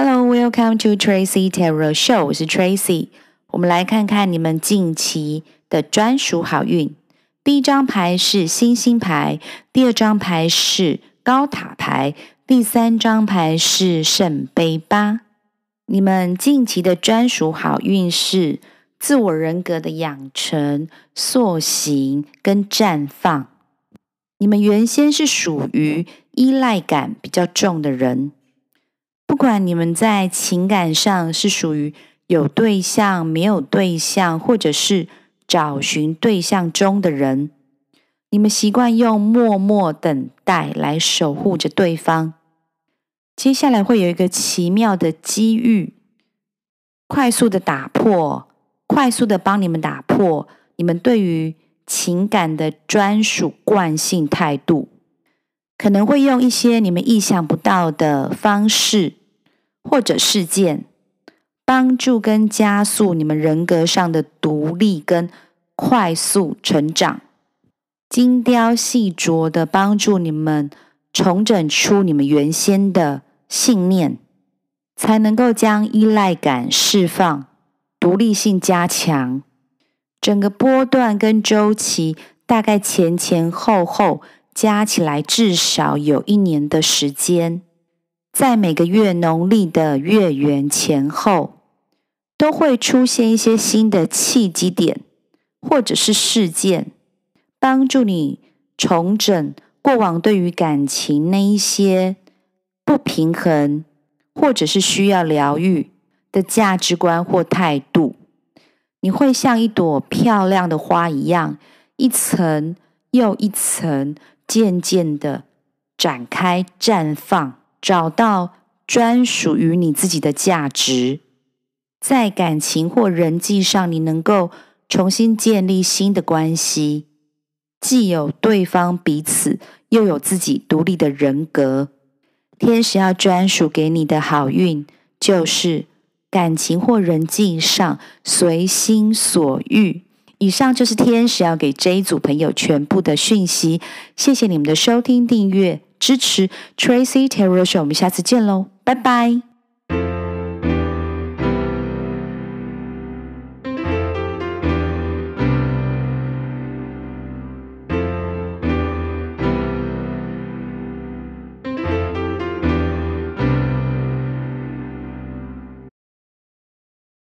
Hello, welcome to Tracy Tarot Show。我是 Tracy，我们来看看你们近期的专属好运。第一张牌是星星牌，第二张牌是高塔牌，第三张牌是圣杯八。你们近期的专属好运是自我人格的养成、塑形跟绽放。你们原先是属于依赖感比较重的人。不管你们在情感上是属于有对象、没有对象，或者是找寻对象中的人，你们习惯用默默等待来守护着对方。接下来会有一个奇妙的机遇，快速的打破，快速的帮你们打破你们对于情感的专属惯性态度，可能会用一些你们意想不到的方式。或者事件，帮助跟加速你们人格上的独立跟快速成长，精雕细琢的帮助你们重整出你们原先的信念，才能够将依赖感释放，独立性加强。整个波段跟周期大概前前后后加起来至少有一年的时间。在每个月农历的月圆前后，都会出现一些新的契机点，或者是事件，帮助你重整过往对于感情那一些不平衡，或者是需要疗愈的价值观或态度。你会像一朵漂亮的花一样，一层又一层，渐渐的展开绽放。找到专属于你自己的价值，在感情或人际上，你能够重新建立新的关系，既有对方彼此，又有自己独立的人格。天使要专属给你的好运，就是感情或人际上随心所欲。以上就是天使要给这一组朋友全部的讯息。谢谢你们的收听、订阅。支持 Tracy Terror Show 我们下次见喽，拜拜。